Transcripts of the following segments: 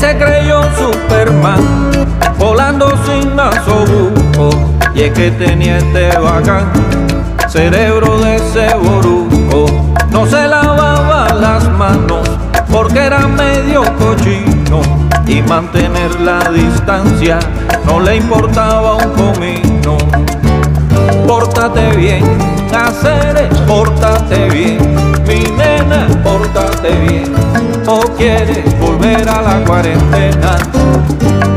Se creyó Superman, volando sin nasobuco. Y es que tenía este bacán, cerebro de ese boruco. No se lavaba las manos porque era medio cochino. Y mantener la distancia no le importaba un comino. Pórtate bien, hacer pórtate bien, mi nena, pórtate bien, o quieres volver a la cuarentena.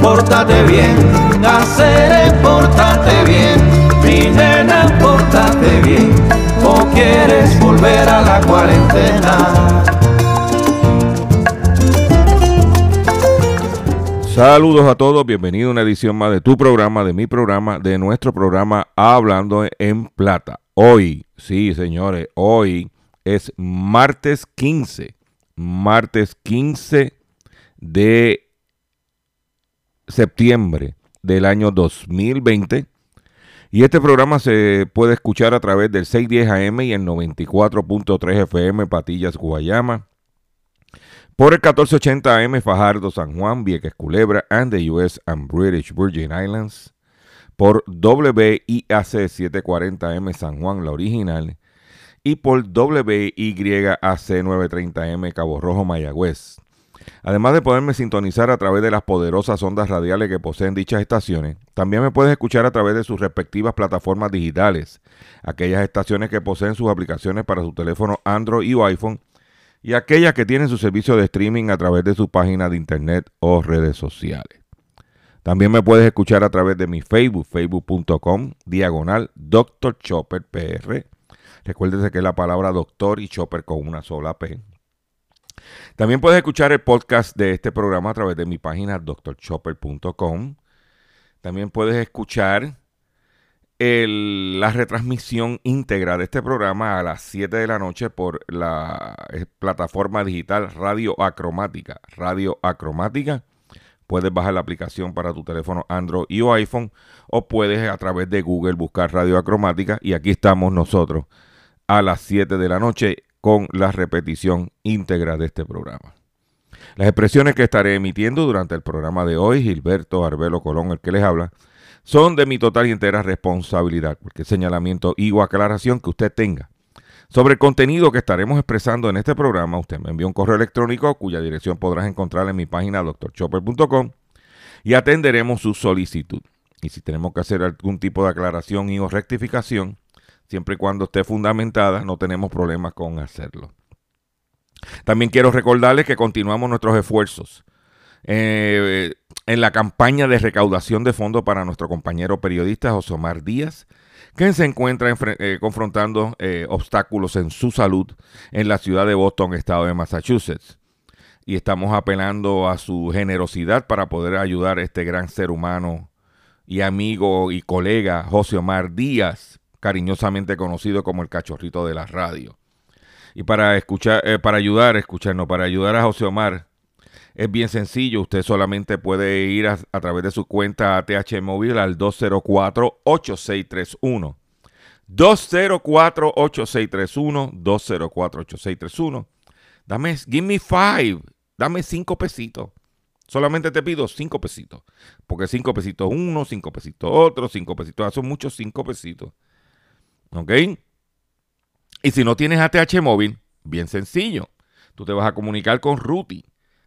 Pórtate bien, hacer pórtate bien, mi nena, pórtate bien, o quieres volver a la cuarentena. Saludos a todos, bienvenido a una edición más de tu programa, de mi programa, de nuestro programa Hablando en Plata. Hoy, sí señores, hoy es martes 15, martes 15 de septiembre del año 2020. Y este programa se puede escuchar a través del 610 AM y el 94.3 FM Patillas Guayama por el 1480 AM Fajardo, San Juan, Vieques Culebra, and the US and British Virgin Islands. Por WIAC 740M San Juan, la original. Y por WYAC 930M Cabo Rojo, Mayagüez. Además de poderme sintonizar a través de las poderosas ondas radiales que poseen dichas estaciones, también me puedes escuchar a través de sus respectivas plataformas digitales, aquellas estaciones que poseen sus aplicaciones para su teléfono Android y iPhone y aquellas que tienen su servicio de streaming a través de su página de internet o redes sociales. También me puedes escuchar a través de mi Facebook, facebook.com, diagonal Dr. Chopper PR. Recuérdese que es la palabra doctor y chopper con una sola P. También puedes escuchar el podcast de este programa a través de mi página drchopper.com. También puedes escuchar la retransmisión íntegra de este programa a las 7 de la noche por la eh, plataforma digital Radio Acromática. Radio Acromática. Puedes bajar la aplicación para tu teléfono Android y o iPhone o puedes a través de Google buscar Radio Acromática y aquí estamos nosotros a las 7 de la noche con la repetición íntegra de este programa. Las expresiones que estaré emitiendo durante el programa de hoy, Gilberto Arbelo Colón, el que les habla, son de mi total y entera responsabilidad, porque señalamiento y o aclaración que usted tenga sobre el contenido que estaremos expresando en este programa, usted me envía un correo electrónico cuya dirección podrás encontrar en mi página drchopper.com y atenderemos su solicitud. Y si tenemos que hacer algún tipo de aclaración y o rectificación, siempre y cuando esté fundamentada, no tenemos problemas con hacerlo. También quiero recordarles que continuamos nuestros esfuerzos eh, en la campaña de recaudación de fondos para nuestro compañero periodista José Omar Díaz, que se encuentra eh, confrontando eh, obstáculos en su salud en la ciudad de Boston, estado de Massachusetts. Y estamos apelando a su generosidad para poder ayudar a este gran ser humano y amigo y colega José Omar Díaz, cariñosamente conocido como el cachorrito de la radio. Y para escuchar, eh, para ayudar, escucharnos, para ayudar a José Omar, es bien sencillo. Usted solamente puede ir a, través de su cuenta ATH móvil al 204-8631. 204-8631. 204-8631. Dame, give me five. Dame cinco pesitos. Solamente te pido cinco pesitos. Porque cinco pesitos uno, cinco pesitos otro, cinco pesitos. Son muchos cinco pesitos. ¿Ok? Y si no tienes ATH móvil, bien sencillo. Tú te vas a comunicar con Ruti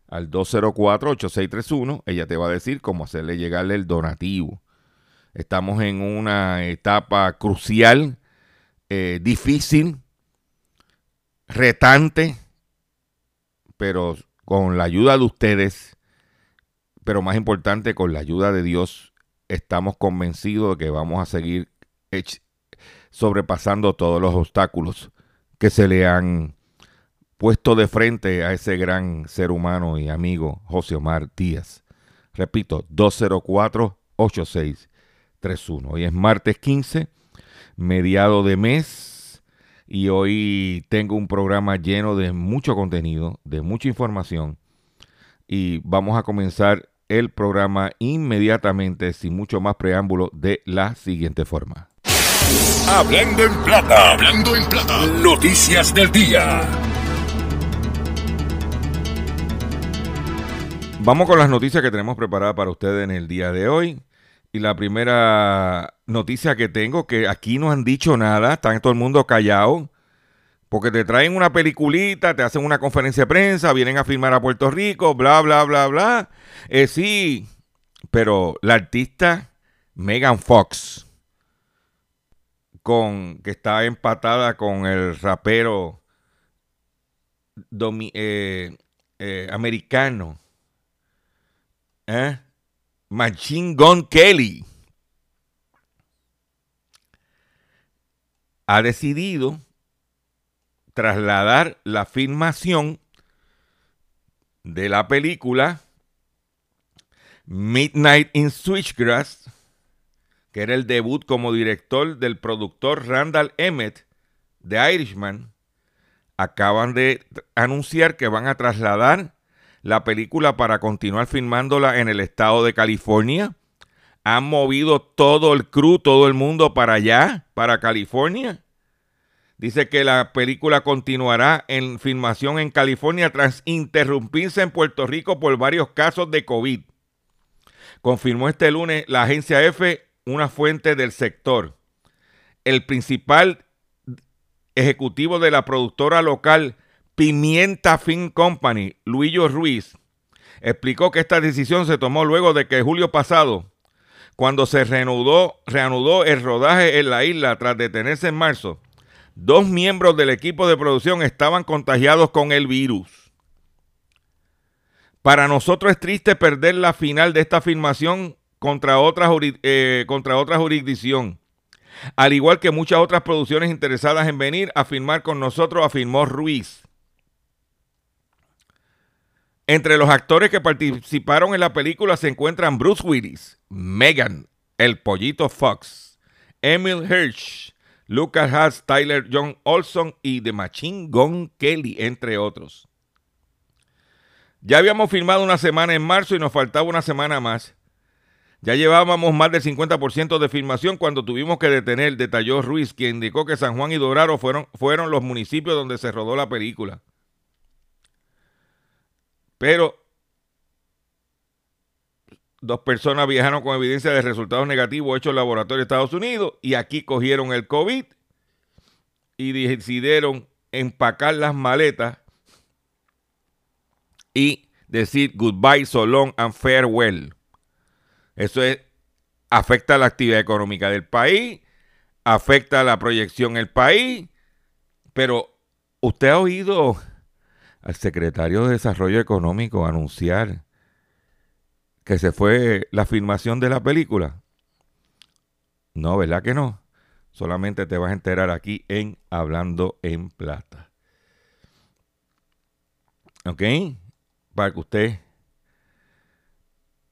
al 204-8631. Ella te va a decir cómo hacerle llegarle el donativo. Estamos en una etapa crucial, eh, difícil, retante, pero con la ayuda de ustedes, pero más importante, con la ayuda de Dios, estamos convencidos de que vamos a seguir sobrepasando todos los obstáculos que se le han puesto de frente a ese gran ser humano y amigo José Omar Díaz. Repito, 204-8631. Hoy es martes 15, mediado de mes, y hoy tengo un programa lleno de mucho contenido, de mucha información, y vamos a comenzar el programa inmediatamente, sin mucho más preámbulo, de la siguiente forma. Hablando en plata, hablando en plata, noticias del día. Vamos con las noticias que tenemos preparadas para ustedes en el día de hoy. Y la primera noticia que tengo, que aquí no han dicho nada, están todo el mundo callado, porque te traen una peliculita, te hacen una conferencia de prensa, vienen a filmar a Puerto Rico, bla, bla, bla, bla. Eh, sí, pero la artista Megan Fox, con, que está empatada con el rapero eh, eh, americano, ¿Eh? Machine Gun Kelly ha decidido trasladar la filmación de la película Midnight in Switchgrass, que era el debut como director del productor Randall Emmett de Irishman, acaban de anunciar que van a trasladar la película para continuar filmándola en el estado de California. Han movido todo el crew, todo el mundo para allá, para California. Dice que la película continuará en filmación en California tras interrumpirse en Puerto Rico por varios casos de COVID. Confirmó este lunes la agencia F, una fuente del sector. El principal ejecutivo de la productora local Pimienta Film Company, Luillo Ruiz, explicó que esta decisión se tomó luego de que julio pasado, cuando se reanudó, reanudó el rodaje en la isla tras detenerse en marzo, dos miembros del equipo de producción estaban contagiados con el virus. Para nosotros es triste perder la final de esta filmación contra otra, eh, contra jurisdicción. Al igual que muchas otras producciones interesadas en venir a filmar con nosotros, afirmó Ruiz. Entre los actores que participaron en la película se encuentran Bruce Willis, Megan, el pollito Fox, Emil Hirsch, Lucas Haas, Tyler John Olson y The Machine Gun Kelly, entre otros. Ya habíamos filmado una semana en marzo y nos faltaba una semana más. Ya llevábamos más del 50% de filmación cuando tuvimos que detener, detalló Ruiz, quien indicó que San Juan y Dorado fueron, fueron los municipios donde se rodó la película. Pero dos personas viajaron con evidencia de resultados negativos hechos en laboratorio de Estados Unidos y aquí cogieron el COVID y decidieron empacar las maletas y decir goodbye, so long and farewell. Eso es, afecta la actividad económica del país, afecta la proyección del país, pero usted ha oído al secretario de Desarrollo Económico anunciar que se fue la filmación de la película? No, ¿verdad que no? Solamente te vas a enterar aquí en Hablando en Plata. ¿Ok? Para que usted...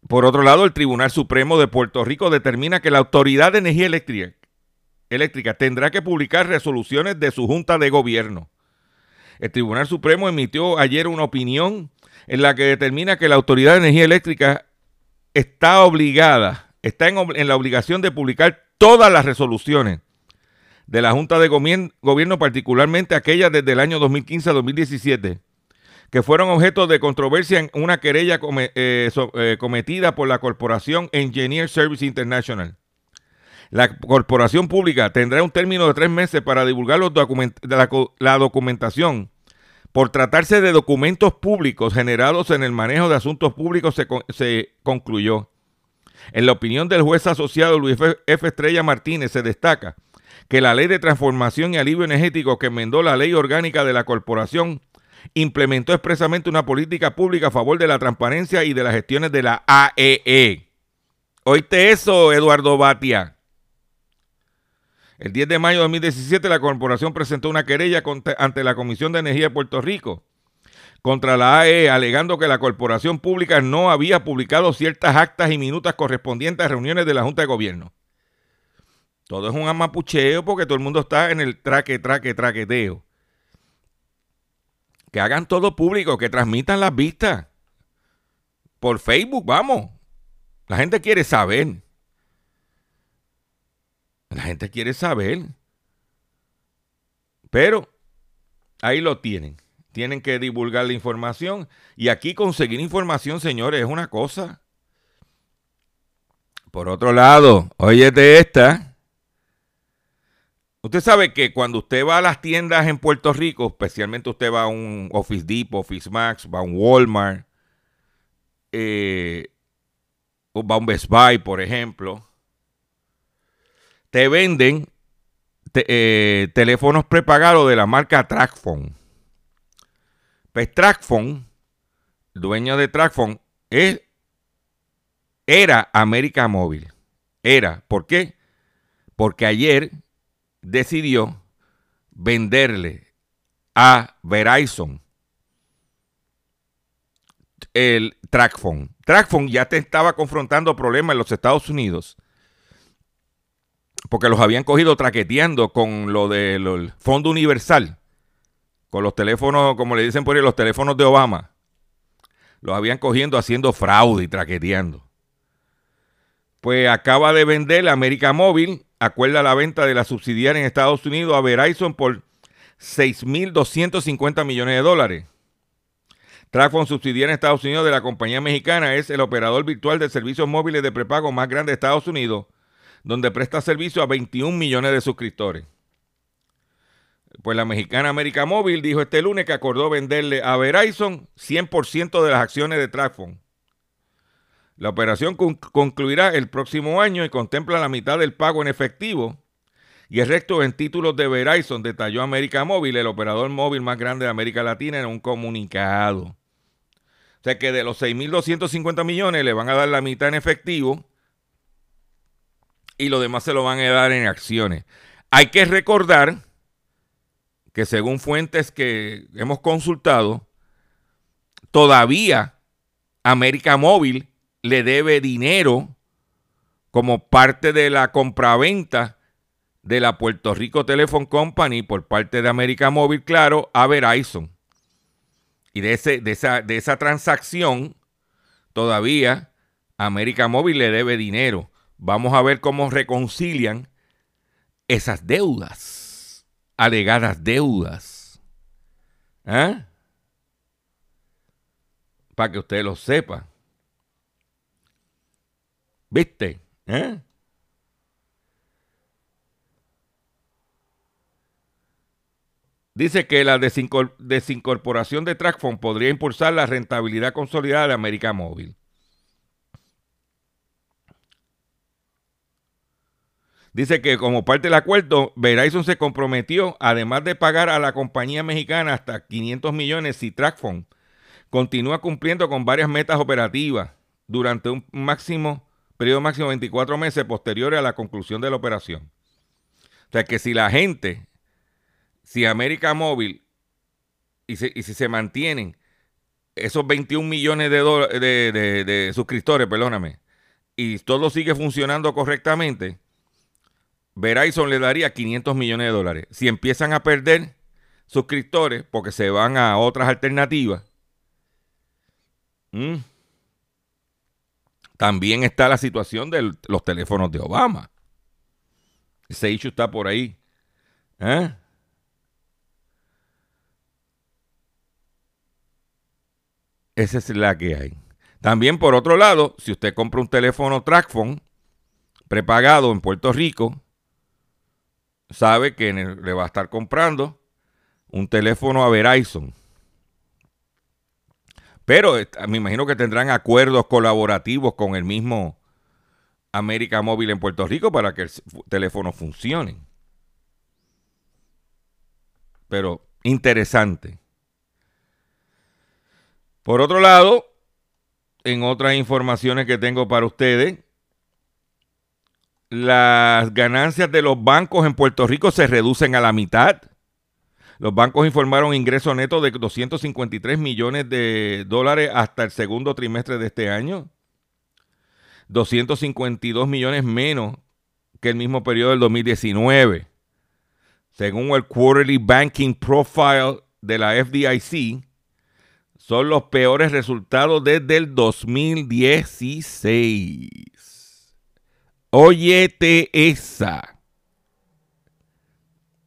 Por otro lado, el Tribunal Supremo de Puerto Rico determina que la Autoridad de Energía Eléctrica, Eléctrica tendrá que publicar resoluciones de su Junta de Gobierno. El Tribunal Supremo emitió ayer una opinión en la que determina que la Autoridad de Energía Eléctrica está obligada, está en, la obligación de publicar todas las resoluciones de la Junta de Gobierno, particularmente aquellas desde el año 2015 a 2017, que fueron objeto de controversia en una querella eh, eh, cometida por la corporación Engineer Service International. La corporación pública tendrá un término de tres meses para divulgar los la, documentación. Por tratarse de documentos públicos generados en el manejo de asuntos públicos, se, concluyó. En la opinión del juez asociado Luis F. Estrella Martínez, se destaca que la ley de transformación y alivio energético que enmendó la ley orgánica de la corporación implementó expresamente una política pública a favor de la transparencia y de las gestiones de la AEE. ¿Oíste eso, Eduardo Batia? El 10 de mayo de 2017 la corporación presentó una querella ante la Comisión de Energía de Puerto Rico contra la AE, alegando que la corporación pública no había publicado ciertas actas y minutas correspondientes a reuniones de la Junta de Gobierno. Todo es un amapucheo porque todo el mundo está en el traque, traque, traqueteo. Que hagan todo público, que transmitan las vistas. Por Facebook, vamos. La gente quiere saber. La gente quiere saber. Pero ahí lo tienen. Tienen que divulgar la información. Y aquí conseguir información, señores, es una cosa. Por otro lado, oye de esta. Usted sabe que cuando usted va a las tiendas en Puerto Rico, especialmente usted va a un Office Depot, Office Max, va a un Walmart, eh, o va a un Best Buy, por ejemplo, te venden eh, teléfonos prepagados de la marca Trackphone. Pues Trackphone, dueño de Trackphone, era América Móvil. Era. ¿Por qué? Porque ayer decidió venderle a Verizon el Trackphone. Trackphone ya te estaba confrontando problemas en los Estados Unidos porque los habían cogido traqueteando con lo del Fondo Universal, con los teléfonos, como le dicen por ahí, los teléfonos de Obama. Los habían cogiendo haciendo fraude y traqueteando. Pues acaba de vender América Móvil acuerda la venta de la subsidiaria en Estados Unidos a Verizon por 6.250 millones de dólares. Tracfone, subsidiaria en Estados Unidos de la compañía mexicana, es el operador virtual de servicios móviles de prepago más grande de Estados Unidos, donde presta servicio a 21 millones de suscriptores. Pues la mexicana América Móvil dijo este lunes que acordó venderle a Verizon 100% de las acciones de Tracfone. La operación concluirá el próximo año y contempla la mitad del pago en efectivo y el resto en títulos de Verizon, detalló América Móvil, el operador móvil más grande de América Latina, en un comunicado. O sea que de los 6.250 millones le van a dar la mitad en efectivo y lo demás se lo van a dar en acciones. Hay que recordar que según fuentes que hemos consultado, todavía América Móvil le debe dinero como parte de la compraventa de la Puerto Rico Telephone Company por parte de América Móvil, claro, a Verizon. Y de, ese, de, esa, de esa transacción, todavía América Móvil le debe dinero. Vamos a ver cómo reconcilian esas deudas, alegadas deudas. ¿Eh? Para que usted lo sepa. ¿Viste? ¿Eh? Dice que la desincorporación de Trackphone podría impulsar la rentabilidad consolidada de América Móvil. Dice que como parte del acuerdo, Verizon se comprometió, además de pagar a la compañía mexicana hasta 500 millones si Trackphone continúa cumpliendo con varias metas operativas durante un máximo periodo máximo de 24 meses posteriores a la conclusión de la operación. O sea que si la gente, si América Móvil, y, si se mantienen esos 21 millones de, de, suscriptores, perdóname, y todo sigue funcionando correctamente, Verizon le daría 500 millones de dólares. Si empiezan a perder suscriptores porque se van a otras alternativas, también está la situación de los teléfonos de Obama. Ese hecho está por ahí. ¿Eh? Esa es la que hay. También, por otro lado, si usted compra un teléfono Trackphone prepagado en Puerto Rico, sabe que le va a estar comprando un teléfono a Verizon. Pero eh, me imagino que tendrán acuerdos colaborativos con el mismo América Móvil en Puerto Rico para que el teléfono funcione. Pero interesante. Por otro lado, en otras informaciones que tengo para ustedes, las ganancias de los bancos en Puerto Rico se reducen a la mitad. Los bancos informaron ingresos netos de 253 millones de dólares hasta el segundo trimestre de este año. 252 millones menos que el mismo periodo del 2019. Según el Quarterly Banking Profile de la FDIC, son los peores resultados desde el 2016. Óyete esa.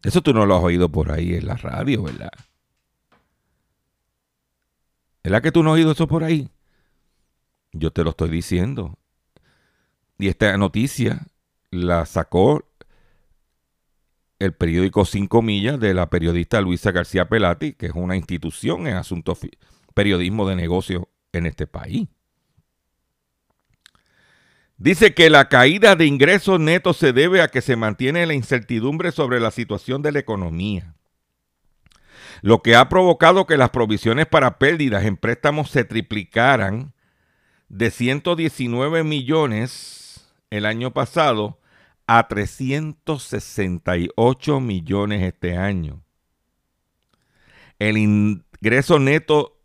Eso tú no lo has oído por ahí en la radio, ¿verdad? ¿Verdad que tú no has oído eso por ahí? Yo te lo estoy diciendo. Y esta noticia la sacó el periódico Cinco Millas de la periodista Luisa García Pelati, que es una institución en asuntos periodismo de negocios en este país. Dice que la caída de ingresos netos se debe a que se mantiene la incertidumbre sobre la situación de la economía, lo que ha provocado que las provisiones para pérdidas en préstamos se triplicaran de 119 millones el año pasado a 368 millones este año. El ingreso neto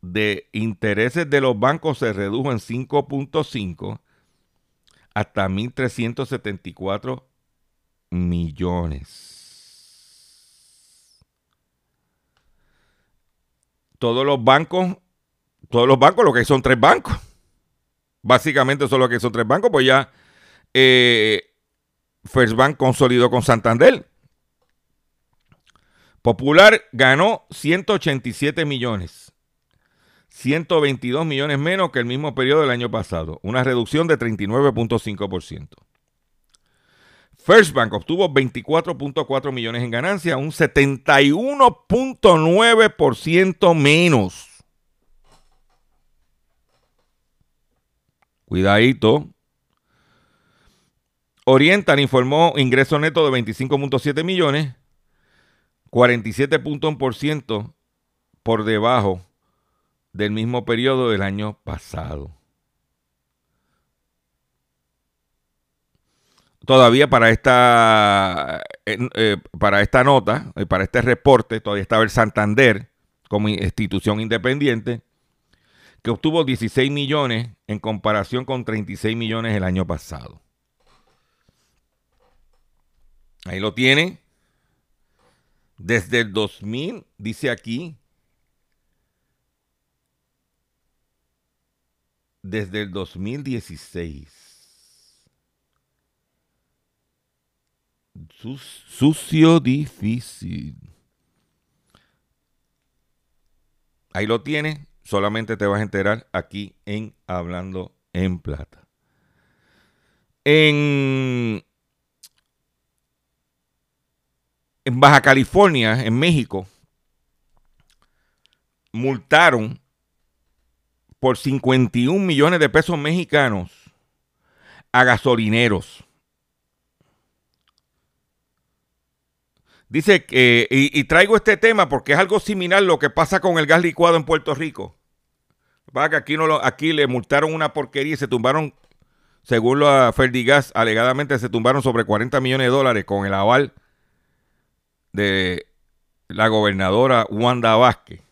de intereses de los bancos se redujo en 5.5 hasta 1.374 millones. Todos los bancos, todos los bancos, lo que son tres bancos. Básicamente son lo que son tres bancos, pues ya eh, First Bank consolidó con Santander. Popular ganó 187 millones. 122 millones menos que el mismo periodo del año pasado, una reducción de 39.5%. First Bank obtuvo 24.4 millones en ganancia, un 71.9% menos. Cuidadito. Oriental informó ingreso neto de 25.7 millones, 47.1% por debajo del mismo periodo del año pasado. Todavía para esta, eh, para esta nota, y para este reporte, todavía estaba el Santander como institución independiente, que obtuvo 16 millones en comparación con 36 millones el año pasado. Ahí lo tiene. Desde el 2000, dice aquí, desde el 2016. Sucio difícil. Ahí lo tienes. Solamente te vas a enterar aquí en Hablando en Plata. En, en Baja California, en México, multaron por 51 millones de pesos mexicanos a gasolineros. Dice que, y, traigo este tema porque es algo similar a lo que pasa con el gas licuado en Puerto Rico. que aquí, no lo, aquí le multaron una porquería y se tumbaron, según la Ferdigas, alegadamente se tumbaron sobre 40 millones de dólares con el aval de la gobernadora Wanda Vázquez.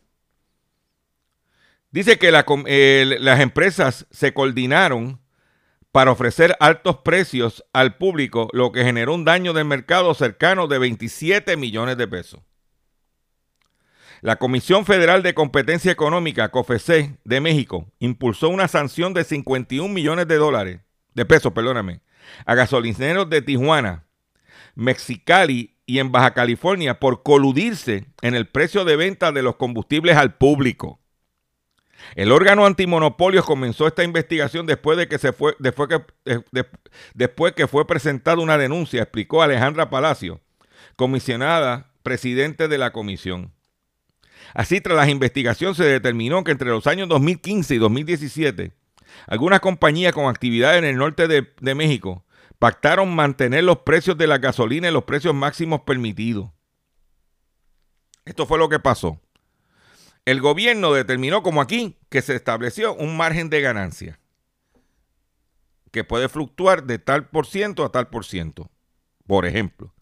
Dice que las empresas se coordinaron para ofrecer altos precios al público, lo que generó un daño del mercado cercano de 27 millones de pesos. La Comisión Federal de Competencia Económica, COFECE, de México, impulsó una sanción de 51 millones de dólares, de pesos, perdóname, a gasolineros de Tijuana, Mexicali y en Baja California por coludirse en el precio de venta de los combustibles al público. El órgano antimonopolio comenzó esta investigación después de que se fue, después que, después que fue presentada una denuncia, explicó Alejandra Palacio, comisionada presidente de la comisión. Así, tras las investigaciones se determinó que entre los años 2015 y 2017, algunas compañías con actividad en el norte de, de México pactaron mantener los precios de la gasolina en los precios máximos permitidos. Esto fue lo que pasó. El gobierno determinó, como aquí, que se estableció un margen de ganancia que puede fluctuar de tal por ciento a tal por ciento. Por ejemplo,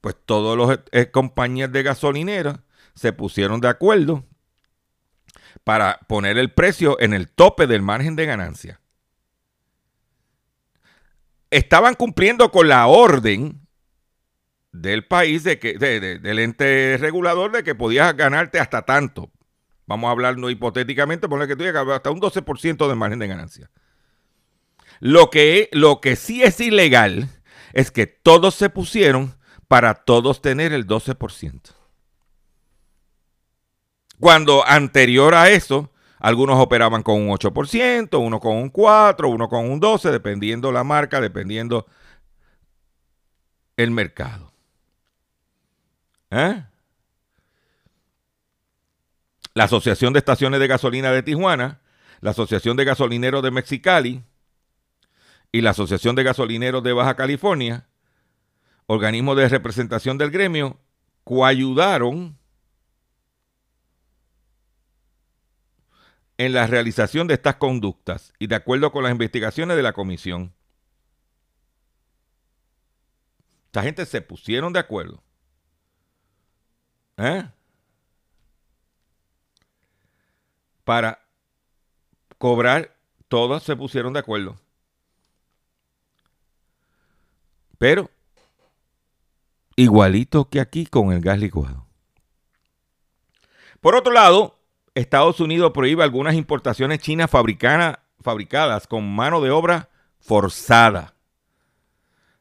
pues todas las eh, compañías de gasolinera se pusieron de acuerdo para poner el precio en el tope del margen de ganancia. Estaban cumpliendo con la orden del país, de que, del ente regulador, de que podías ganarte hasta tanto. Vamos a hablarlo hipotéticamente, ponle que tú llegas hasta un 12% de margen de ganancia. Lo que, lo que sí es ilegal es que todos se pusieron para todos tener el 12%. Cuando anterior a eso, algunos operaban con un 8%, uno con un 4%, uno con un 12%, dependiendo la marca, dependiendo el mercado. ¿Eh? La Asociación de Estaciones de Gasolina de Tijuana, la Asociación de Gasolineros de Mexicali y la Asociación de Gasolineros de Baja California, organismos de representación del gremio, coayudaron en la realización de estas conductas y de acuerdo con las investigaciones de la comisión. Esta gente se pusieron de acuerdo. ¿Eh? Para cobrar, todos se pusieron de acuerdo. Pero, igualito que aquí con el gas licuado. Por otro lado, Estados Unidos prohíbe algunas importaciones chinas fabricadas con mano de obra forzada.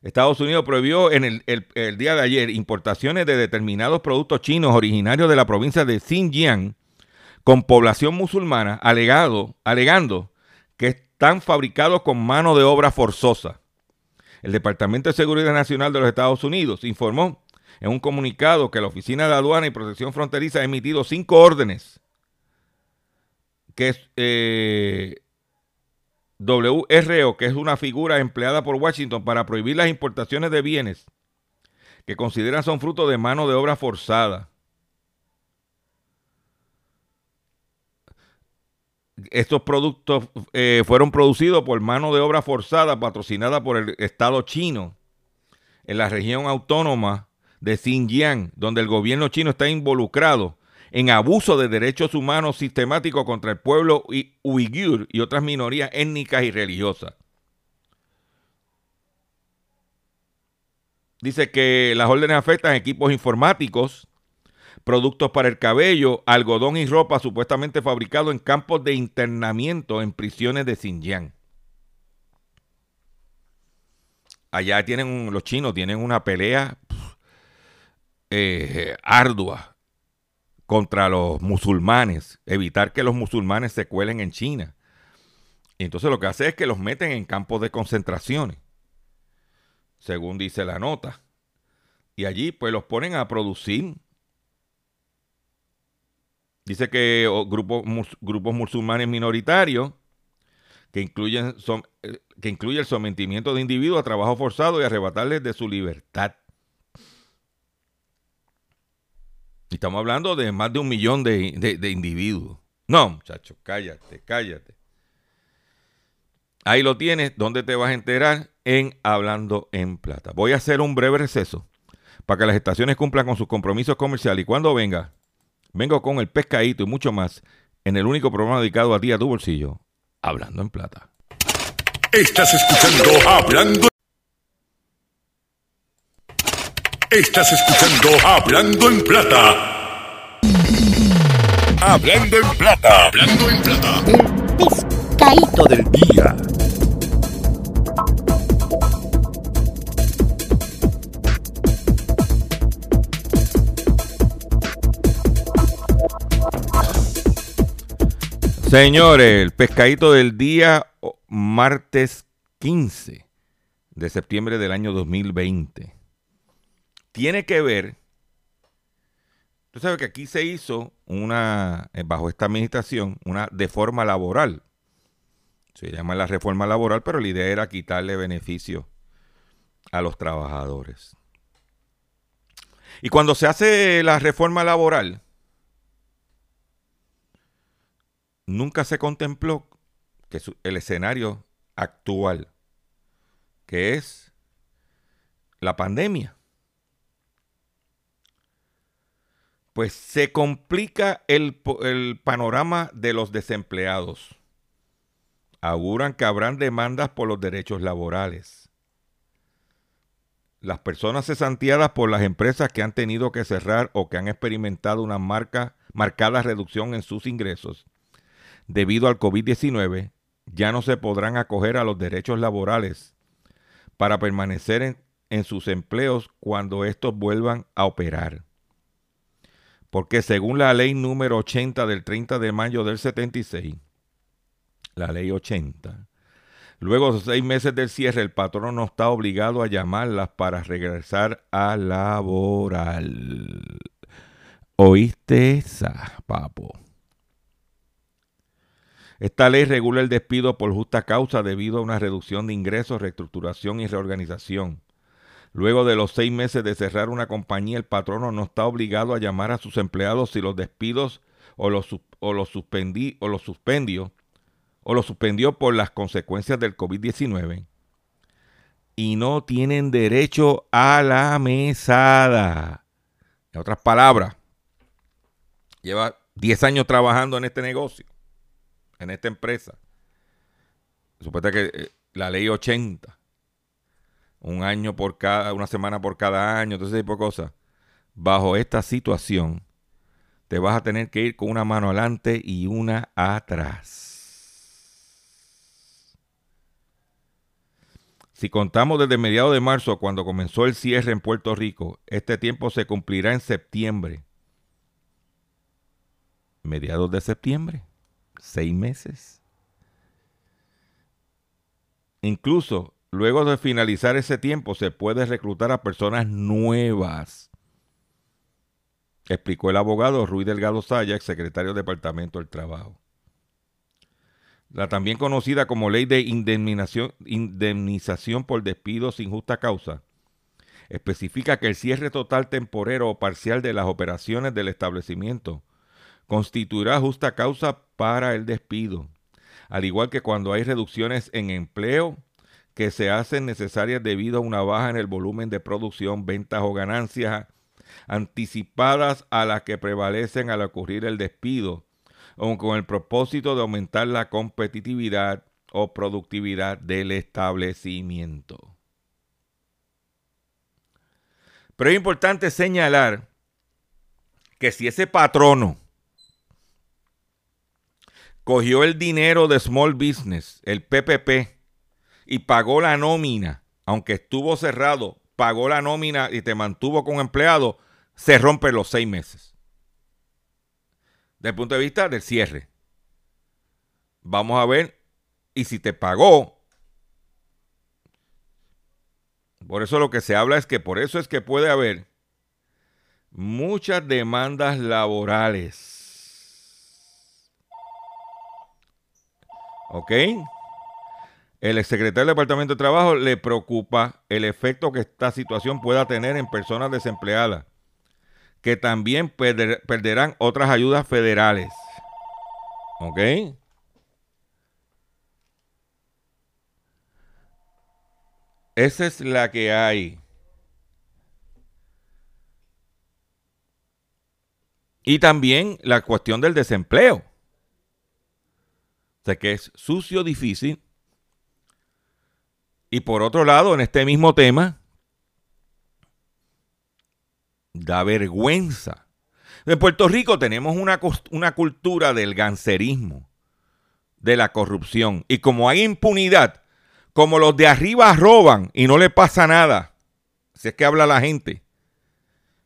Estados Unidos prohibió en el, día de ayer importaciones de determinados productos chinos originarios de la provincia de Xinjiang con población musulmana, alegado, alegando que están fabricados con mano de obra forzosa. El Departamento de Seguridad Nacional de los Estados Unidos informó en un comunicado que la Oficina de Aduana y Protección Fronteriza ha emitido cinco órdenes que eh, WRO, que es una figura empleada por Washington para prohibir las importaciones de bienes que consideran son fruto de mano de obra forzada. Estos productos eh, fueron producidos por mano de obra forzada patrocinada por el Estado chino en la región autónoma de Xinjiang, donde el gobierno chino está involucrado en abuso de derechos humanos sistemáticos contra el pueblo uigur y otras minorías étnicas y religiosas. Dice que las órdenes afectan equipos informáticos, productos para el cabello, algodón y ropa supuestamente fabricados en campos de internamiento en prisiones de Xinjiang. Allá tienen los chinos tienen una pelea eh, ardua contra los musulmanes, evitar que los musulmanes se cuelen en China. Y entonces lo que hace es que los meten en campos de concentraciones, según dice la nota. Y allí pues los ponen a producir. Dice que grupos, grupos musulmanes minoritarios que incluyen, eh, que incluye el sometimiento de individuos a trabajo forzado y arrebatarles de su libertad. estamos hablando de más de un millón de, individuos. No, muchachos, cállate, cállate. Ahí lo tienes, ¿dónde te vas a enterar? En Hablando en Plata. Voy a hacer un breve receso para que las estaciones cumplan con sus compromisos comerciales. Y cuando venga, vengo con el pescadito y mucho más en el único programa dedicado a ti, a tu bolsillo, Hablando en Plata. Estás escuchando Hablando Estás escuchando Hablando en Plata. Hablando en Plata. Hablando en Plata. El pescadito del día. Señores, el pescadito del día, martes 15 de septiembre del año 2020 tiene que ver, tú sabes que aquí se hizo una, eh, bajo esta administración, una deforma laboral. Se llama la reforma laboral, pero la idea era quitarle beneficio a los trabajadores. Y cuando se hace la reforma laboral, nunca se contempló que el escenario actual, que es la pandemia, pues se complica el, el, panorama de los desempleados. Auguran que habrán demandas por los derechos laborales. Las personas cesanteadas por las empresas que han tenido que cerrar o que han experimentado una marca, marcada reducción en sus ingresos debido al COVID-19 ya no se podrán acoger a los derechos laborales para permanecer en, sus empleos cuando estos vuelvan a operar. Porque según la ley número 80 del 30 de mayo del 76, la ley 80, luego de seis meses del cierre, el patrón no está obligado a llamarlas para regresar a laboral. ¿Oíste esa, papo? Esta ley regula el despido por justa causa debido a una reducción de ingresos, reestructuración y reorganización. Luego de los seis meses de cerrar una compañía, el patrono no está obligado a llamar a sus empleados si los despidos o los, o los, suspendí, o los suspendió o los suspendió por las consecuencias del COVID-19 y no tienen derecho a la mesada. En otras palabras, lleva 10 años trabajando en este negocio en esta empresa. Supuesta que eh, la ley 80, un año por cada, una semana por cada año, todo ese tipo de cosas. Bajo esta situación, te vas a tener que ir con una mano adelante y una atrás. Si contamos desde mediados de marzo, cuando comenzó el cierre en Puerto Rico, este tiempo se cumplirá en septiembre. Mediados de septiembre seis meses. Incluso luego de finalizar ese tiempo se puede reclutar a personas nuevas, explicó el abogado Ruiz Delgado Saya, secretario del Departamento del Trabajo. La también conocida como ley de indemnización, indemnización por despido sin justa causa especifica que el cierre total temporero o parcial de las operaciones del establecimiento constituirá justa causa para el despido, al igual que cuando hay reducciones en empleo que se hacen necesarias debido a una baja en el volumen de producción, ventas o ganancias anticipadas a las que prevalecen al ocurrir el despido, o con el propósito de aumentar la competitividad o productividad del establecimiento. Pero es importante señalar que si ese patrono cogió el dinero de Small Business, el PPP, y pagó la nómina, aunque estuvo cerrado, pagó la nómina y te mantuvo con empleado, se rompe los seis meses. Desde el punto de vista del cierre. Vamos a ver, y si te pagó, por eso lo que se habla es que por eso es que puede haber muchas demandas laborales ¿Ok? El exsecretario del Departamento de Trabajo le preocupa el efecto que esta situación pueda tener en personas desempleadas, que también perderán otras ayudas federales. ¿Ok? Esa es la que hay. Y también la cuestión del desempleo. O sea que es sucio, difícil. Y por otro lado, en este mismo tema, da vergüenza. En Puerto Rico tenemos una, una cultura del gancerismo, de la corrupción. Y como hay impunidad, como los de arriba roban y no le pasa nada, si es que habla la gente,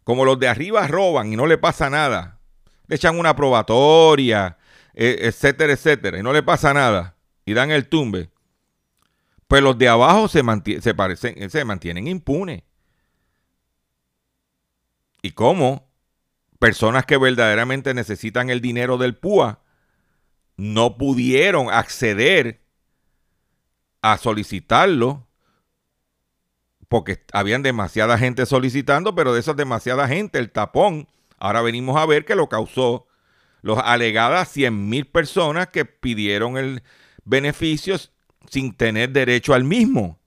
como los de arriba roban y no le pasa nada, le echan una probatoria, etcétera, etcétera, y no le pasa nada, y dan el tumbe, pues los de abajo se, parecen, se mantienen impunes. ¿Y cómo? Personas que verdaderamente necesitan el dinero del PUA no pudieron acceder a solicitarlo porque habían demasiada gente solicitando, pero de esa demasiada gente, el tapón, ahora venimos a ver que lo causó Los alegadas 100 mil personas que pidieron el beneficio sin tener derecho al mismo.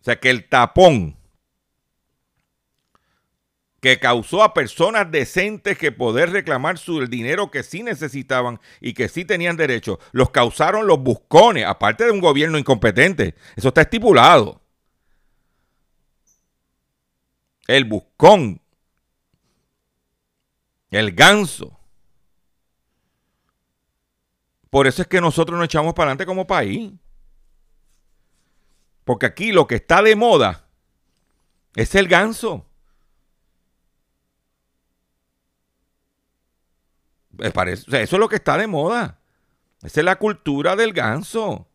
O sea que el tapón que causó a personas decentes que poder reclamar su el dinero que sí necesitaban y que sí tenían derecho, los causaron los buscones, aparte de un gobierno incompetente. Eso está estipulado. El buscón, el ganso. Por eso es que nosotros nos echamos para adelante como país. Porque aquí lo que está de moda es el ganso. Parece, eso es lo que está de moda. Esa es la cultura del ganso.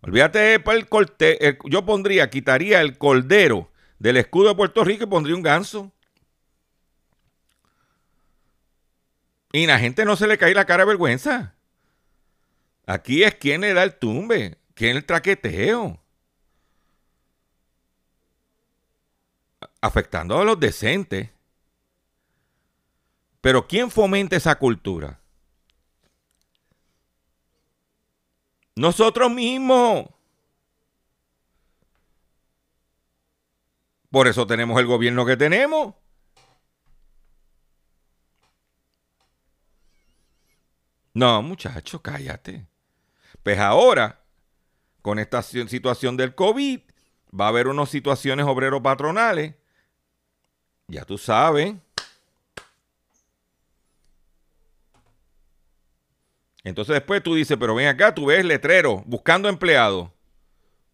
Olvídate el corte, yo pondría, quitaría el cordero del escudo de Puerto Rico y pondría un ganso. Y la gente no se le cae la cara de vergüenza. Aquí es quien le da el tumbe, quien el traqueteo. Afectando a los decentes. Pero ¿quién fomenta esa cultura? Nosotros mismos. Por eso tenemos el gobierno que tenemos. No, muchachos, cállate. Pues ahora, con esta situación del COVID, va a haber unas situaciones obreros patronales. Ya tú sabes. Entonces después tú dices, pero ven acá, tú ves letrero, buscando empleado.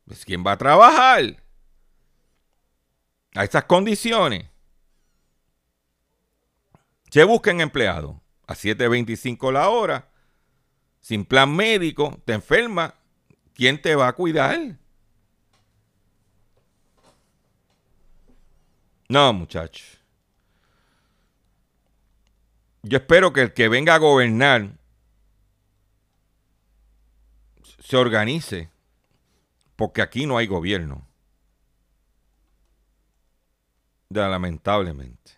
Pues ¿quién va a trabajar? A estas condiciones. Se buscan empleados a 7.25 la hora, sin plan médico, te enferma, ¿quién te va a cuidar? No, muchachos. Yo espero que el que venga a gobernar se organice, porque aquí no hay gobierno. lamentablemente.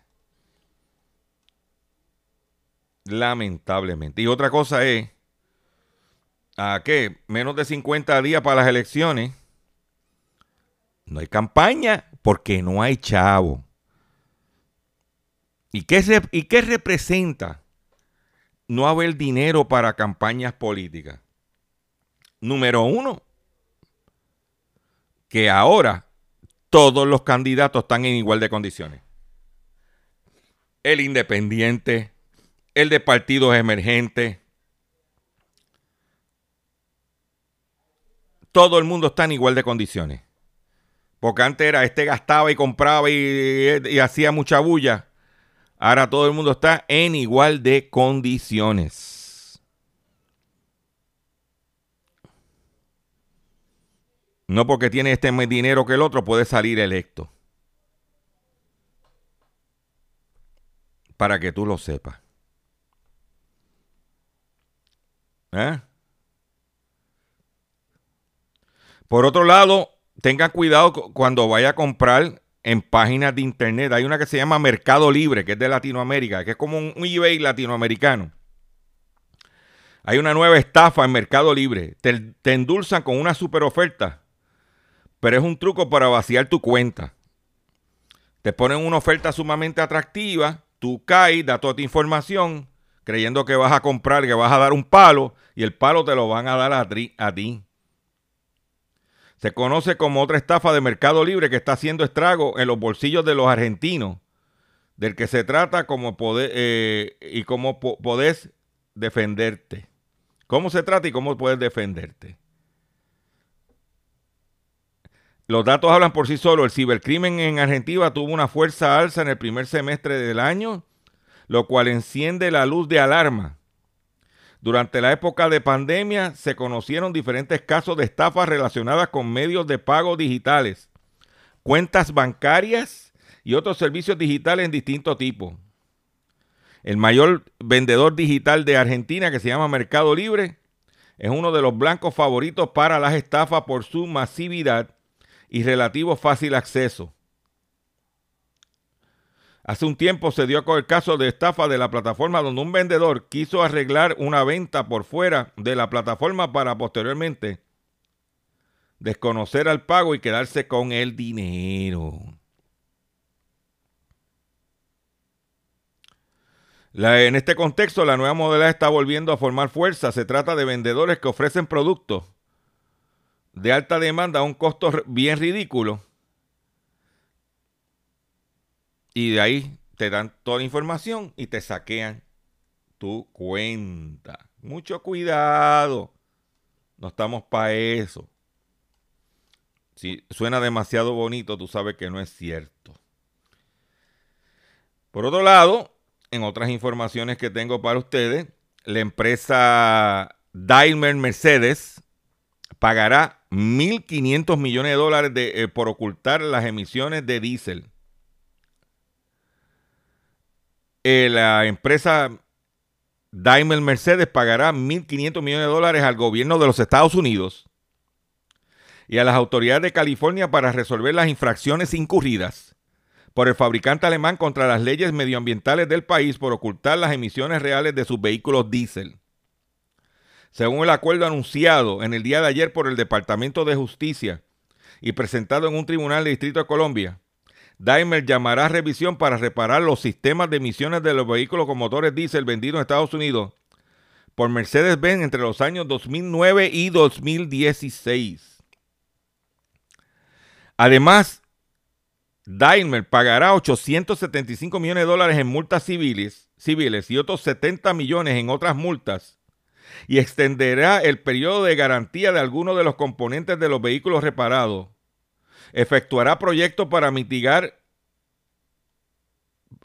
Lamentablemente. Y otra cosa es, ¿a qué? Menos de 50 días para las elecciones. No hay campaña porque no hay chavo. ¿Y qué, ¿Y qué representa no haber dinero para campañas políticas? Número uno, que ahora todos los candidatos están en igual de condiciones. El independiente, el de partidos emergentes, todo el mundo está en igual de condiciones. Porque antes era este gastaba y compraba y, hacía mucha bulla. Ahora todo el mundo está en igual de condiciones. No porque tiene este dinero que el otro puede salir electo. Para que tú lo sepas. ¿Eh? Por otro lado, tengan cuidado cuando vaya a comprar en páginas de internet. Hay una que se llama Mercado Libre, que es de Latinoamérica, que es como un eBay latinoamericano. Hay una nueva estafa en Mercado Libre. Te, endulzan con una super oferta pero es un truco para vaciar tu cuenta. Te ponen una oferta sumamente atractiva, tú caes, das toda tu información, creyendo que vas a comprar, que vas a dar un palo, y el palo te lo van a dar a, ti. Se conoce como otra estafa de Mercado Libre que está haciendo estrago en los bolsillos de los argentinos, del que se trata como eh, y cómo podés defenderte. ¿Cómo se trata y cómo puedes defenderte? Los datos hablan por sí solos. El cibercrimen en Argentina tuvo una fuerza alza en el primer semestre del año, lo cual enciende la luz de alarma. Durante la época de pandemia se conocieron diferentes casos de estafas relacionadas con medios de pago digitales, cuentas bancarias y otros servicios digitales en distintos tipos. El mayor vendedor digital de Argentina, que se llama Mercado Libre, es uno de los blancos favoritos para las estafas por su masividad y relativo fácil acceso. Hace un tiempo se dio el caso de estafa de la plataforma donde un vendedor quiso arreglar una venta por fuera de la plataforma para posteriormente desconocer al pago y quedarse con el dinero. en este contexto, la nueva modalidad está volviendo a formar fuerza. Se trata de vendedores que ofrecen productos de alta demanda a un costo bien ridículo Y de ahí te dan toda la información y te saquean tu cuenta. Mucho cuidado. No estamos para eso. Si suena demasiado bonito, tú sabes que no es cierto. Por otro lado, en otras informaciones que tengo para ustedes, la empresa Daimler Mercedes pagará 1.500 millones de dólares eh, por ocultar las emisiones de diésel. Eh, la empresa Daimler Mercedes pagará 1.500 millones de dólares al gobierno de los Estados Unidos y a las autoridades de California para resolver las infracciones incurridas por el fabricante alemán contra las leyes medioambientales del país por ocultar las emisiones reales de sus vehículos diésel. Según el acuerdo anunciado en el día de ayer por el Departamento de Justicia y presentado en un tribunal del Distrito de Colombia, Daimler llamará a revisión para reparar los sistemas de emisiones de los vehículos con motores diésel vendidos en Estados Unidos por Mercedes-Benz entre los años 2009 y 2016. Además, Daimler pagará 875 millones de dólares en multas civiles, civiles y otros 70 millones en otras multas y extenderá el periodo de garantía de algunos de los componentes de los vehículos reparados efectuará proyectos para mitigar,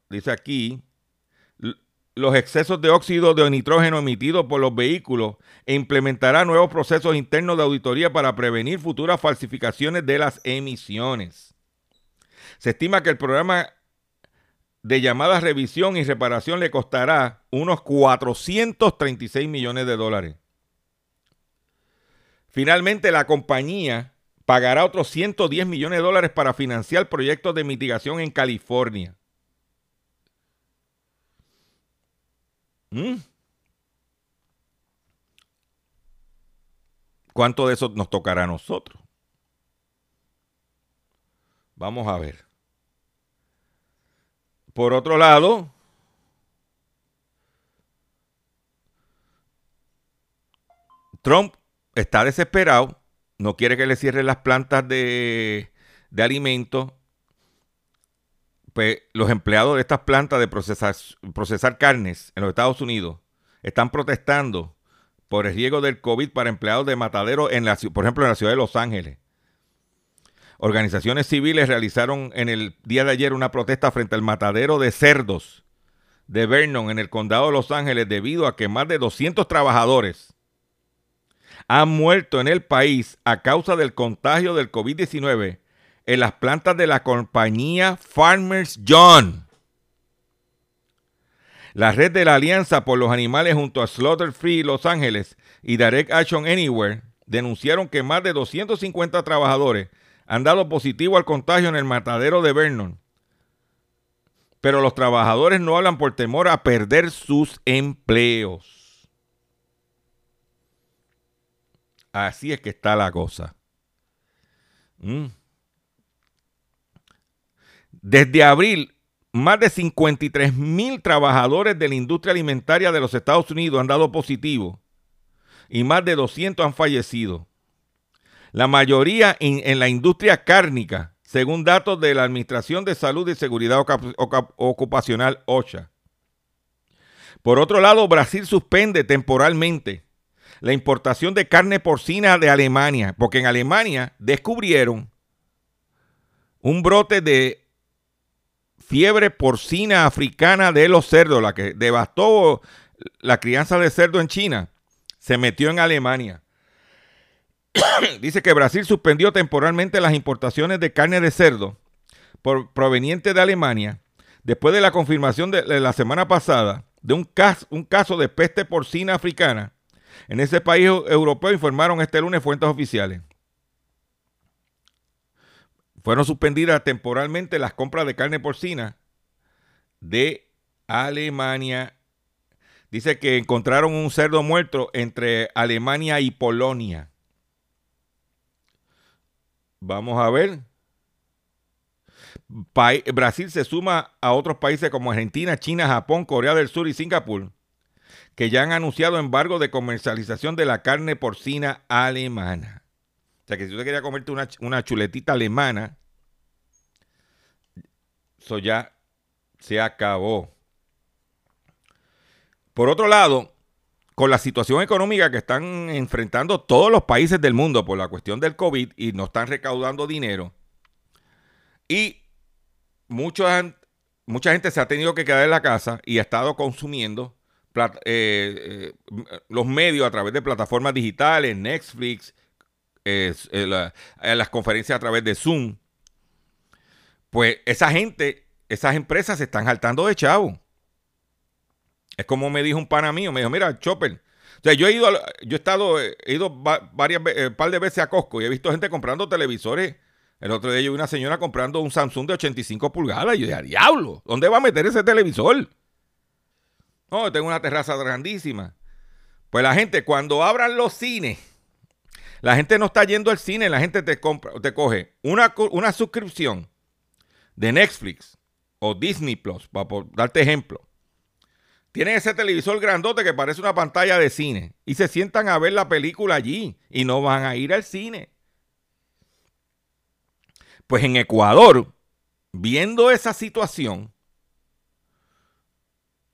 dice aquí, los excesos de óxido de nitrógeno emitidos por los vehículos e implementará nuevos procesos internos de auditoría para prevenir futuras falsificaciones de las emisiones. Se estima que el programa de llamada revisión y reparación le costará unos 436 millones de dólares. Finalmente, la compañía pagará otros 110 millones de dólares para financiar proyectos de mitigación en California. ¿Mm? ¿Cuánto de eso nos tocará a nosotros? Vamos a ver. Por otro lado, Trump está desesperado no quiere que le cierren las plantas de, alimentos, pues los empleados de estas plantas de procesar, procesar carnes en los Estados Unidos están protestando por el riesgo del COVID para empleados de matadero, en la, por ejemplo, en la ciudad de Los Ángeles. Organizaciones civiles realizaron en el día de ayer una protesta frente al matadero de cerdos de Vernon en el condado de Los Ángeles debido a que más de 200 trabajadores han muerto en el país a causa del contagio del COVID-19 en las plantas de la compañía Farmers John. La red de la Alianza por los Animales junto a Slaughter Free Los Ángeles y Direct Action Anywhere denunciaron que más de 250 trabajadores han dado positivo al contagio en el matadero de Vernon. Pero los trabajadores no hablan por temor a perder sus empleos. Así es que está la cosa. Mm. Desde abril, más de 53 mil trabajadores de la industria alimentaria de los Estados Unidos han dado positivo y más de 200 han fallecido. La mayoría en, la industria cárnica, según datos de la Administración de Salud y Seguridad Ocupacional OSHA. Por otro lado, Brasil suspende temporalmente la importación de carne porcina de Alemania, porque en Alemania descubrieron un brote de fiebre porcina africana de los cerdos, la que devastó la crianza de cerdo en China, se metió en Alemania. Dice que Brasil suspendió temporalmente las importaciones de carne de cerdo proveniente de Alemania después de la confirmación de, la semana pasada de un caso de peste porcina africana en ese país europeo informaron este lunes fuentes oficiales. Fueron suspendidas temporalmente las compras de carne porcina de Alemania. Dice que encontraron un cerdo muerto entre Alemania y Polonia. Vamos a ver. Brasil se suma a otros países como Argentina, China, Japón, Corea del Sur y Singapur, que ya han anunciado embargo de comercialización de la carne porcina alemana. O sea que si usted quería comerte una, una chuletita alemana, eso ya se acabó. Por otro lado, con la situación económica que están enfrentando todos los países del mundo por la cuestión del COVID y no están recaudando dinero, y mucha gente se ha tenido que quedar en la casa y ha estado consumiendo eh, eh, los medios a través de plataformas digitales, Netflix, eh, las conferencias a través de Zoom. Pues esa gente, esas empresas se están saltando de chavo. Es como me dijo un pana mío, me dijo, mira, Chopper, o sea, yo he ido, yo he estado, he ido varias, un par de veces a Costco y he visto gente comprando televisores el otro día yo vi una señora comprando un Samsung de 85 pulgadas. Y yo dije, diablo, ¿dónde va a meter ese televisor? No, tengo una terraza grandísima. Pues la gente, cuando abran los cines, la gente no está yendo al cine, la gente te compra, te coge una, una suscripción de Netflix o Disney Plus, para darte ejemplo. Tienen ese televisor grandote que parece una pantalla de cine y se sientan a ver la película allí y no van a ir al cine. Pues en Ecuador, viendo esa situación,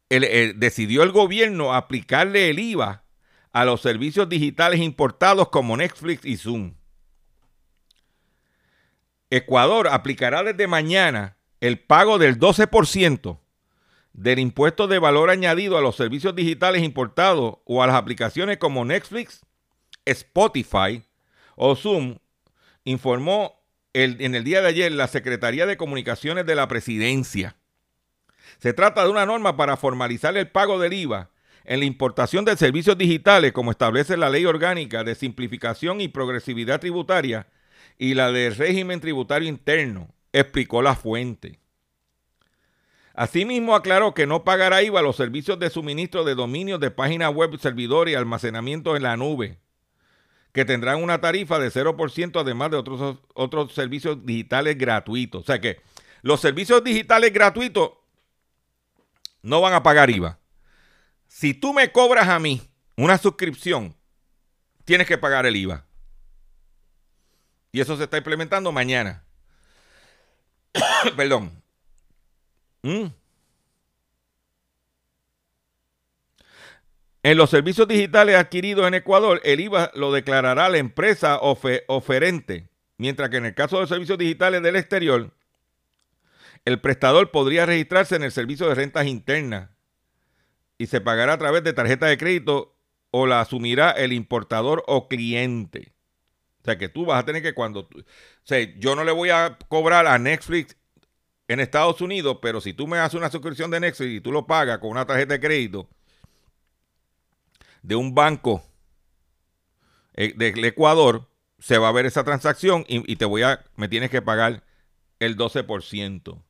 decidió el gobierno aplicarle el IVA a los servicios digitales importados como Netflix y Zoom. Ecuador aplicará desde mañana el pago del 12% del impuesto de valor añadido a los servicios digitales importados o a las aplicaciones como Netflix, Spotify o Zoom, informó en el día de ayer la Secretaría de Comunicaciones de la Presidencia. Se trata de una norma para formalizar el pago del IVA en la importación de servicios digitales, como establece la Ley Orgánica de Simplificación y Progresividad Tributaria y la de Régimen Tributario Interno, explicó la fuente. Asimismo, aclaró que no pagará IVA los servicios de suministro de dominios de páginas web, servidores y almacenamiento en la nube que tendrán una tarifa de 0% además de otros, otros servicios digitales gratuitos. O sea que los servicios digitales gratuitos no van a pagar IVA. Si tú me cobras a mí una suscripción, tienes que pagar el IVA. Y eso se está implementando mañana. Perdón. ¿Mm? En los servicios digitales adquiridos en Ecuador, el IVA lo declarará la empresa oferente, mientras que en el caso de servicios digitales del exterior, el prestador podría registrarse en el servicio de rentas internas y se pagará a través de tarjeta de crédito o la asumirá el importador o cliente. O sea que tú vas a tener que cuando... o sea, yo no le voy a cobrar a Netflix en Estados Unidos, pero si tú me haces una suscripción de Netflix y tú lo pagas con una tarjeta de crédito, de un banco eh, del Ecuador, se va a ver esa transacción y, te voy a, me tienes que pagar el 12%.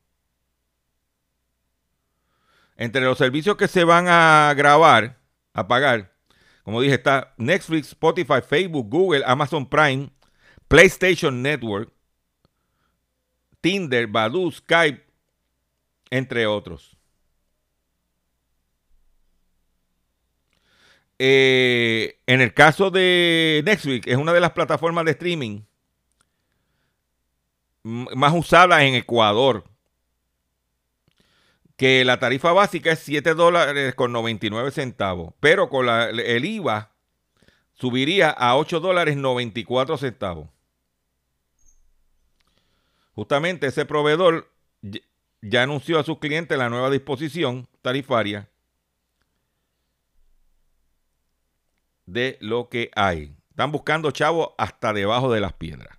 Entre los servicios que se van a grabar, a pagar, como dije, está Netflix, Spotify, Facebook, Google, Amazon Prime, PlayStation Network, Tinder, Badoo, Skype, entre otros. Eh, en el caso de Netflix, es una de las plataformas de streaming más usadas en Ecuador. Que la tarifa básica es 7 dólares con 99 centavos. Pero con el IVA subiría a 8 dólares 94 centavos. Justamente ese proveedor ya anunció a sus clientes la nueva disposición tarifaria de lo que hay. Están buscando chavos hasta debajo de las piedras.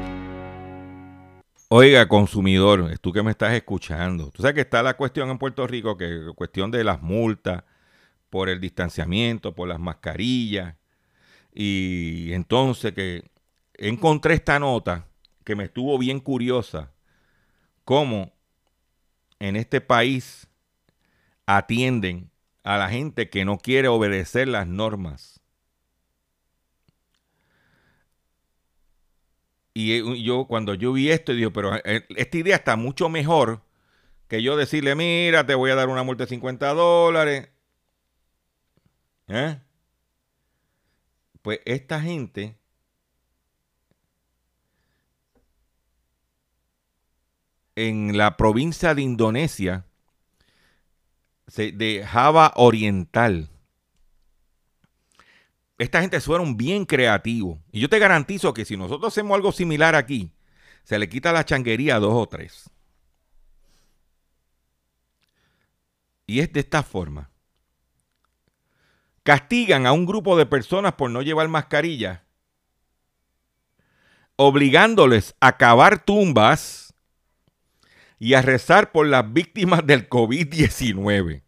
Oiga, consumidor, tú que me estás escuchando, tú sabes que está la cuestión en Puerto Rico, que cuestión de las multas por el distanciamiento, por las mascarillas, y entonces que encontré esta nota que me estuvo bien curiosa, cómo en este país atienden a la gente que no quiere obedecer las normas. Y yo, cuando yo vi esto, digo, pero eh, esta idea está mucho mejor que yo decirle, mira, te voy a dar una multa de 50 dólares. ¿Eh? Pues esta gente en la provincia de Indonesia, de Java Oriental, esta gente fueron bien creativos. Y yo te garantizo que si nosotros hacemos algo similar aquí, se le quita la changuería a dos o tres. Y es de esta forma. Castigan a un grupo de personas por no llevar mascarilla, obligándoles a cavar tumbas y a rezar por las víctimas del COVID-19.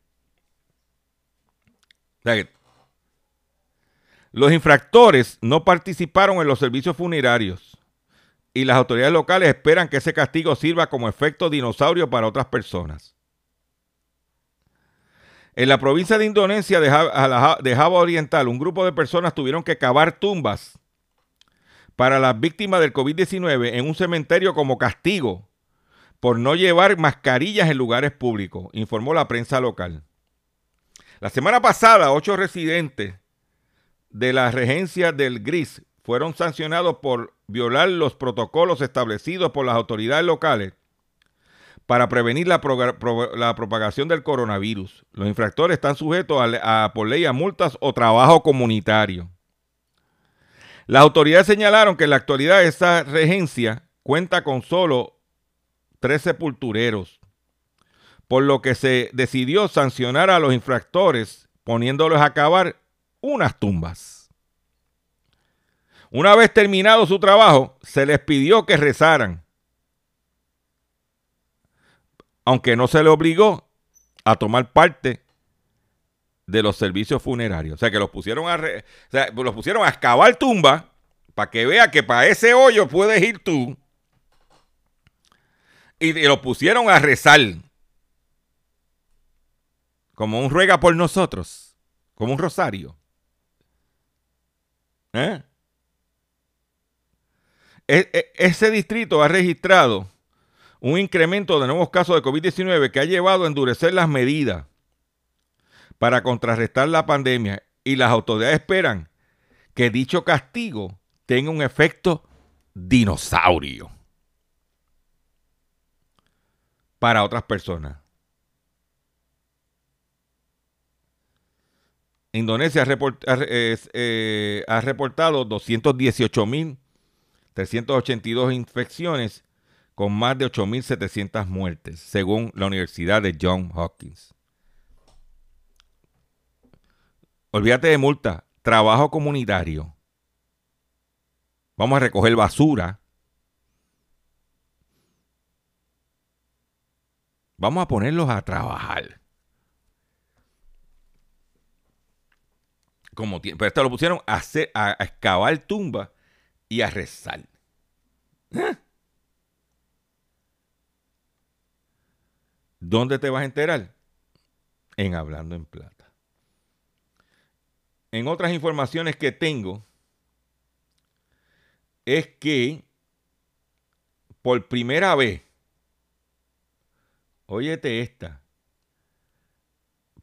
Los infractores no participaron en los servicios funerarios y las autoridades locales esperan que ese castigo sirva como efecto dinosaurio para otras personas. En la provincia de Indonesia de Java, Oriental, un grupo de personas tuvieron que cavar tumbas para las víctimas del COVID-19 en un cementerio como castigo por no llevar mascarillas en lugares públicos, informó la prensa local. La semana pasada, ocho residentes de la regencia del GRIS fueron sancionados por violar los protocolos establecidos por las autoridades locales para prevenir la, propagación del coronavirus. Los infractores están sujetos a, por ley a multas o trabajo comunitario. Las autoridades señalaron que en la actualidad esa regencia cuenta con solo tres sepultureros, por lo que se decidió sancionar a los infractores poniéndolos a acabar unas tumbas. Una vez terminado su trabajo, se les pidió que rezaran, aunque no se le obligó a tomar parte de los servicios funerarios. O sea, que los pusieron a, los pusieron a excavar tumba para que vea que para ese hoyo puedes ir tú. Y, y los pusieron a rezar. Como un ruega por nosotros. Como un rosario. ¿Eh? E, e, ese distrito ha registrado un incremento de nuevos casos de COVID-19 que ha llevado a endurecer las medidas para contrarrestar la pandemia y las autoridades esperan que dicho castigo tenga un efecto dinosaurio para otras personas. Indonesia ha, eh, reportado 218.382 infecciones con más de 8.700 muertes, según la Universidad de Johns Hopkins. Olvídate de multa, trabajo comunitario. Vamos a recoger basura. Vamos a ponerlos a trabajar. Como pero esto lo pusieron a, hacer, a, excavar tumba y a rezar. ¿Eh? ¿Dónde te vas a enterar? En Hablando en Plata. En otras informaciones que tengo, es que por primera vez, óyete esta,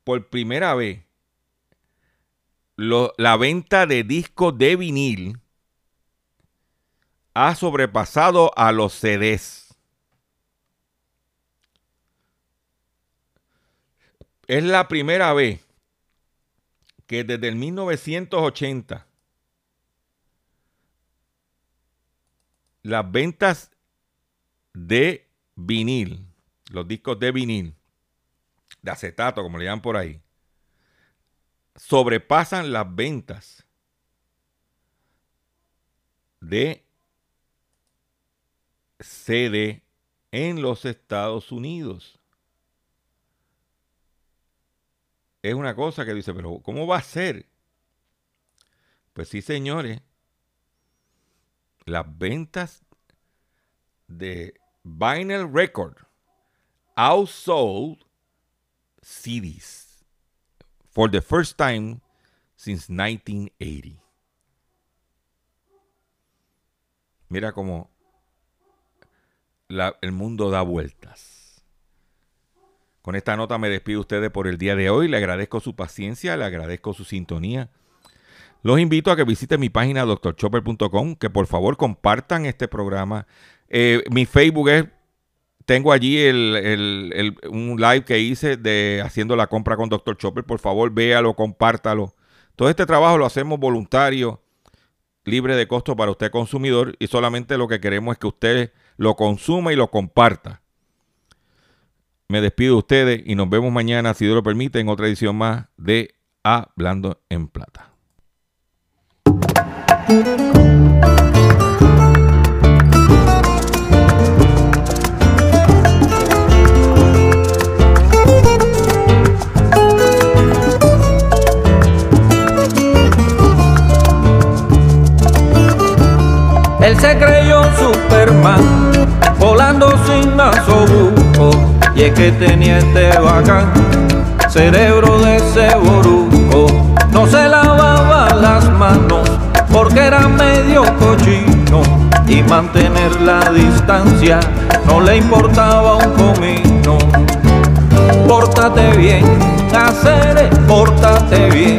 por primera vez, la venta de discos de vinil ha sobrepasado a los CDs. Es la primera vez que desde el 1980 las ventas de vinil, los discos de vinil, de acetato, como le llaman por ahí, sobrepasan las ventas de CD en los Estados Unidos. Es una cosa que dice, pero ¿cómo va a ser? Pues sí, señores, las ventas de vinyl record outsold CDs for the first time since 1980. Mira cómo la- el mundo da vueltas. Con esta nota me despido de ustedes por el día de hoy. Le agradezco su paciencia, le agradezco su sintonía. Los invito a que visiten mi página drchopper.com, que por favor compartan este programa. Eh, mi Facebook es, tengo allí el, el- el- un live que hice de haciendo la compra con Dr. Chopper. Por favor, véalo, compártalo. Todo este trabajo lo hacemos voluntario, libre de costo para usted consumidor y solamente lo que queremos es que usted lo consuma y lo comparta. Me despido de ustedes y nos vemos mañana, si Dios lo permite, en otra edición más de Hablando en Plata. Él se creyó Superman, volando sin nasobuco. Y es que tenía este bacán, cerebro de ese boruco. No se lavaba las manos porque era medio cochino. Y mantener la distancia no le importaba un comino. Pórtate bien, hacer pórtate bien,